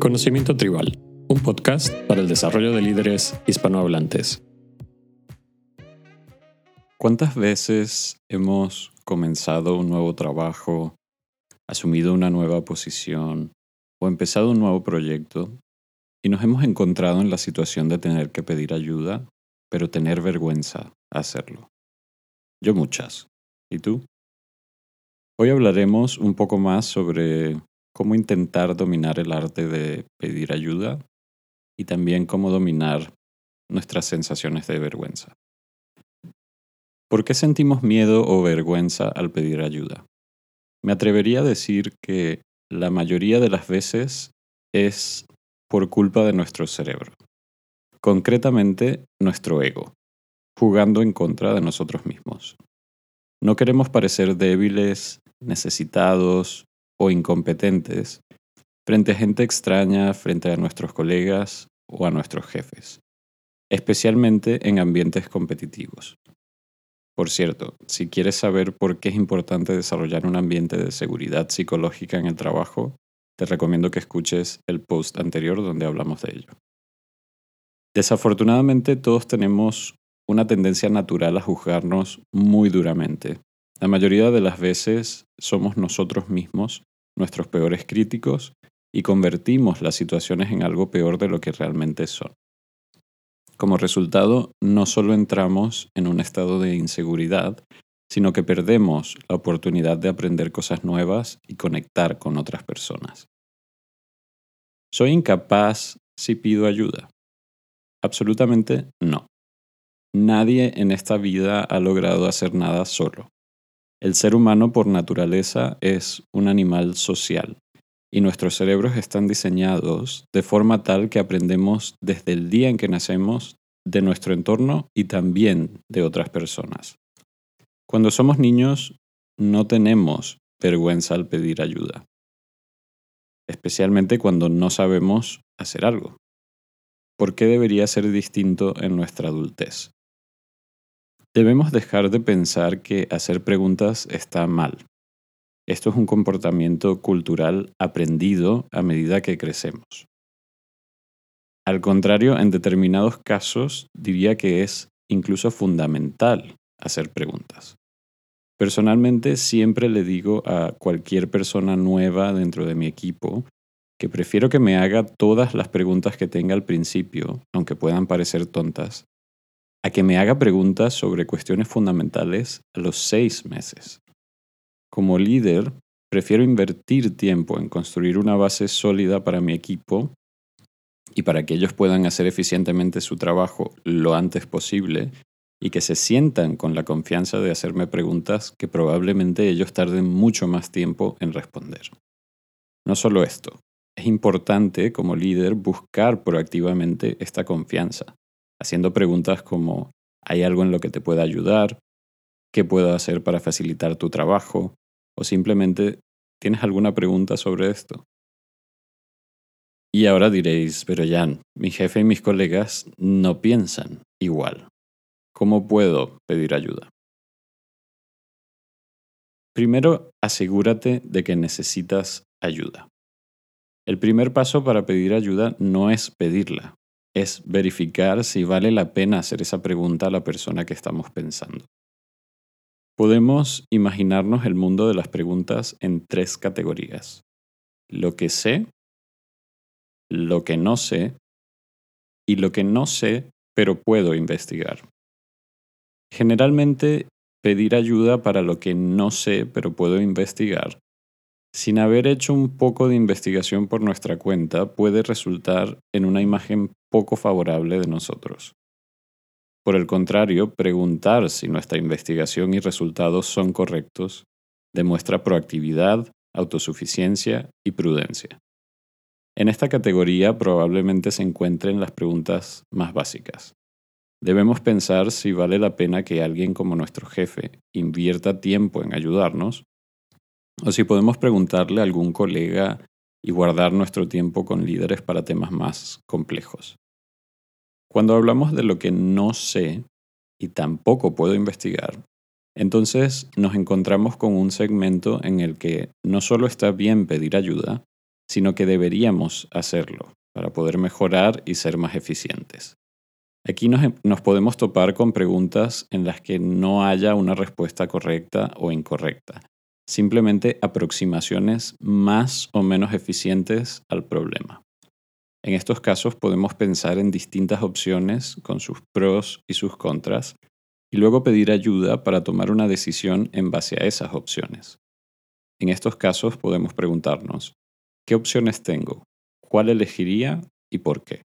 Conocimiento Tribal, un podcast para el desarrollo de líderes hispanohablantes. ¿Cuántas veces hemos comenzado un nuevo trabajo, asumido una nueva posición o empezado un nuevo proyecto y nos hemos encontrado en la situación de tener que pedir ayuda, pero tener vergüenza a hacerlo? Yo muchas. ¿Y tú? Hoy hablaremos un poco más sobre cómo intentar dominar el arte de pedir ayuda y también cómo dominar nuestras sensaciones de vergüenza. ¿Por qué sentimos miedo o vergüenza al pedir ayuda? Me atrevería a decir que la mayoría de las veces es por culpa de nuestro cerebro, concretamente nuestro ego, jugando en contra de nosotros mismos. No queremos parecer débiles, necesitados o incompetentes frente a gente extraña, frente a nuestros colegas o a nuestros jefes, especialmente en ambientes competitivos. Por cierto, si quieres saber por qué es importante desarrollar un ambiente de seguridad psicológica en el trabajo, te recomiendo que escuches el post anterior donde hablamos de ello. Desafortunadamente todos tenemos una tendencia natural a juzgarnos muy duramente. La mayoría de las veces somos nosotros mismos nuestros peores críticos y convertimos las situaciones en algo peor de lo que realmente son. Como resultado, no solo entramos en un estado de inseguridad, sino que perdemos la oportunidad de aprender cosas nuevas y conectar con otras personas. ¿Soy incapaz si pido ayuda? Absolutamente no. Nadie en esta vida ha logrado hacer nada solo. El ser humano por naturaleza es un animal social y nuestros cerebros están diseñados de forma tal que aprendemos desde el día en que nacemos de nuestro entorno y también de otras personas. Cuando somos niños no tenemos vergüenza al pedir ayuda, especialmente cuando no sabemos hacer algo. ¿Por qué debería ser distinto en nuestra adultez? Debemos dejar de pensar que hacer preguntas está mal. Esto es un comportamiento cultural aprendido a medida que crecemos. Al contrario, en determinados casos diría que es incluso fundamental hacer preguntas. Personalmente siempre le digo a cualquier persona nueva dentro de mi equipo que prefiero que me haga todas las preguntas que tenga al principio, aunque puedan parecer tontas, a que me haga preguntas sobre cuestiones fundamentales a los seis meses. Como líder, prefiero invertir tiempo en construir una base sólida para mi equipo y para que ellos puedan hacer eficientemente su trabajo lo antes posible y que se sientan con la confianza de hacerme preguntas que probablemente ellos tarden mucho más tiempo en responder. No solo esto, es importante como líder buscar proactivamente esta confianza haciendo preguntas como ¿hay algo en lo que te pueda ayudar? ¿Qué puedo hacer para facilitar tu trabajo? O simplemente ¿tienes alguna pregunta sobre esto? Y ahora diréis, pero Jan, mi jefe y mis colegas no piensan igual. ¿Cómo puedo pedir ayuda? Primero, asegúrate de que necesitas ayuda. El primer paso para pedir ayuda no es pedirla, es verificar si vale la pena hacer esa pregunta a la persona que estamos pensando. Podemos imaginarnos el mundo de las preguntas en tres categorías. Lo que sé, lo que no sé y lo que no sé pero puedo investigar. Generalmente pedir ayuda para lo que no sé pero puedo investigar sin haber hecho un poco de investigación por nuestra cuenta, puede resultar en una imagen poco favorable de nosotros. Por el contrario, preguntar si nuestra investigación y resultados son correctos demuestra proactividad, autosuficiencia y prudencia. En esta categoría probablemente se encuentren las preguntas más básicas. Debemos pensar si vale la pena que alguien como nuestro jefe invierta tiempo en ayudarnos o si podemos preguntarle a algún colega y guardar nuestro tiempo con líderes para temas más complejos. Cuando hablamos de lo que no sé y tampoco puedo investigar, entonces nos encontramos con un segmento en el que no solo está bien pedir ayuda, sino que deberíamos hacerlo para poder mejorar y ser más eficientes. Aquí nos, podemos topar con preguntas en las que no haya una respuesta correcta o incorrecta, simplemente aproximaciones más o menos eficientes al problema. En estos casos podemos pensar en distintas opciones con sus pros y sus contras y luego pedir ayuda para tomar una decisión en base a esas opciones. En estos casos podemos preguntarnos, ¿qué opciones tengo? ¿Cuál elegiría y por qué?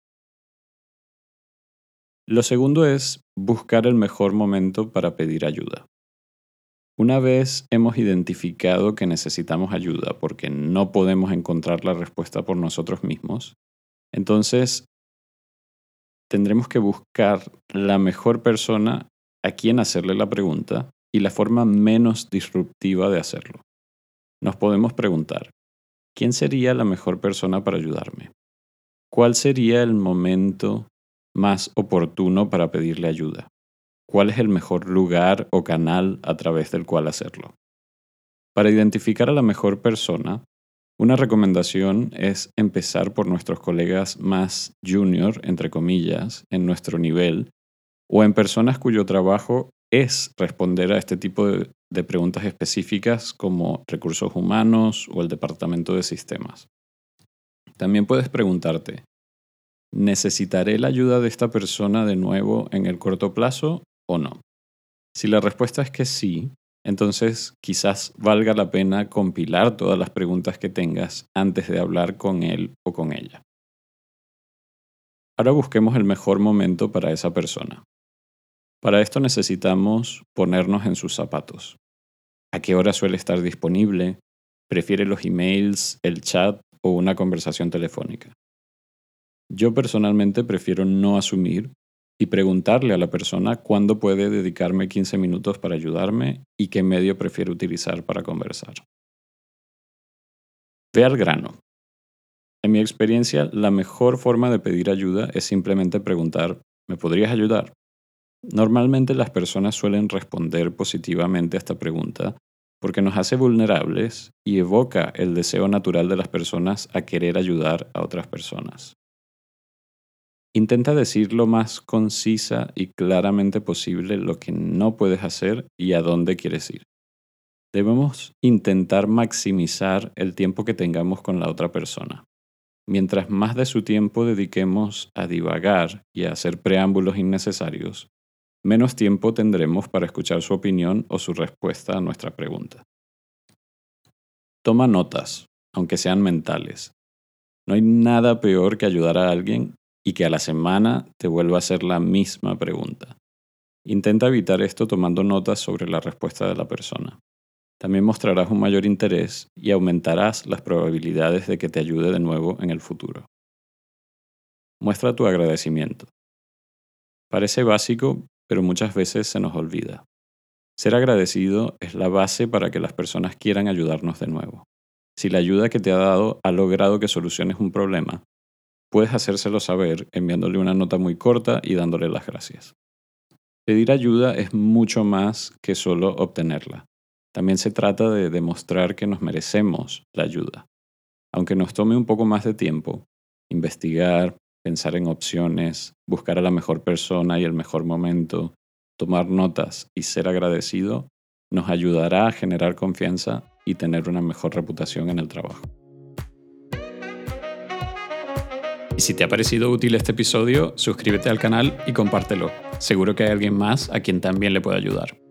Lo segundo es buscar el mejor momento para pedir ayuda. Una vez hemos identificado que necesitamos ayuda porque no podemos encontrar la respuesta por nosotros mismos, entonces tendremos que buscar la mejor persona a quien hacerle la pregunta y la forma menos disruptiva de hacerlo. Nos podemos preguntar, ¿quién sería la mejor persona para ayudarme? ¿Cuál sería el momento más oportuno para pedirle ayuda? ¿Cuál es el mejor lugar o canal a través del cual hacerlo? Para identificar a la mejor persona, una recomendación es empezar por nuestros colegas más junior, entre comillas, en nuestro nivel, o en personas cuyo trabajo es responder a este tipo de, de preguntas específicas como recursos humanos o el departamento de sistemas. También puedes preguntarte, ¿Necesitaré la ayuda de esta persona de nuevo en el corto plazo o no? Si la respuesta es que sí, entonces quizás valga la pena compilar todas las preguntas que tengas antes de hablar con él o con ella. Ahora busquemos el mejor momento para esa persona. Para esto necesitamos ponernos en sus zapatos. ¿A qué hora suele estar disponible? ¿Prefiere los emails, el chat o una conversación telefónica? Yo personalmente prefiero no asumir y preguntarle a la persona cuándo puede dedicarme 15 minutos para ayudarme y qué medio prefiere utilizar para conversar. Ve al grano. En mi experiencia, la mejor forma de pedir ayuda es simplemente preguntar, ¿me podrías ayudar? Normalmente las personas suelen responder positivamente a esta pregunta porque nos hace vulnerables y evoca el deseo natural de las personas a querer ayudar a otras personas. Intenta decir lo más concisa y claramente posible lo que no puedes hacer y a dónde quieres ir. Debemos intentar maximizar el tiempo que tengamos con la otra persona. Mientras más de su tiempo dediquemos a divagar y a hacer preámbulos innecesarios, menos tiempo tendremos para escuchar su opinión o su respuesta a nuestra pregunta. Toma notas, aunque sean mentales. No hay nada peor que ayudar a alguien y que a la semana te vuelva a hacer la misma pregunta. Intenta evitar esto tomando notas sobre la respuesta de la persona. También mostrarás un mayor interés y aumentarás las probabilidades de que te ayude de nuevo en el futuro. Muestra tu agradecimiento. Parece básico, pero muchas veces se nos olvida. Ser agradecido es la base para que las personas quieran ayudarnos de nuevo. Si la ayuda que te ha dado ha logrado que soluciones un problema, puedes hacérselo saber enviándole una nota muy corta y dándole las gracias. Pedir ayuda es mucho más que solo obtenerla. También se trata de demostrar que nos merecemos la ayuda. Aunque nos tome un poco más de tiempo, investigar, pensar en opciones, buscar a la mejor persona y el mejor momento, tomar notas y ser agradecido, nos ayudará a generar confianza y tener una mejor reputación en el trabajo. Y si te ha parecido útil este episodio, suscríbete al canal y compártelo. Seguro que hay alguien más a quien también le pueda ayudar.